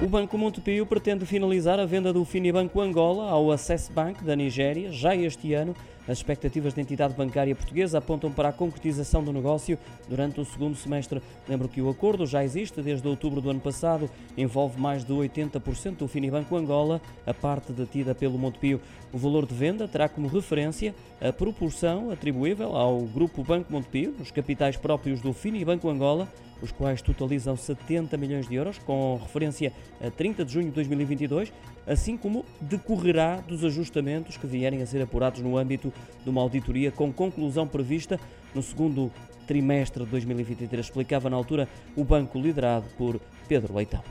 O Banco Montepio pretende finalizar a venda do Finibanco Angola ao Access Bank da Nigéria já este ano. As expectativas da entidade bancária portuguesa apontam para a concretização do negócio durante o segundo semestre. Lembro que o acordo já existe desde outubro do ano passado, envolve mais de 80% do Finibanco Angola, a parte detida pelo Montepio. O valor de venda terá como referência a proporção atribuível ao Grupo Banco Montepio, nos capitais próprios do Finibanco Angola, os quais totalizam 70 milhões de euros, com referência a 30 de junho de 2022, assim como decorrerá dos ajustamentos que vierem a ser apurados no âmbito de uma auditoria com conclusão prevista no segundo trimestre de 2023, explicava na altura o banco liderado por Pedro Leitão.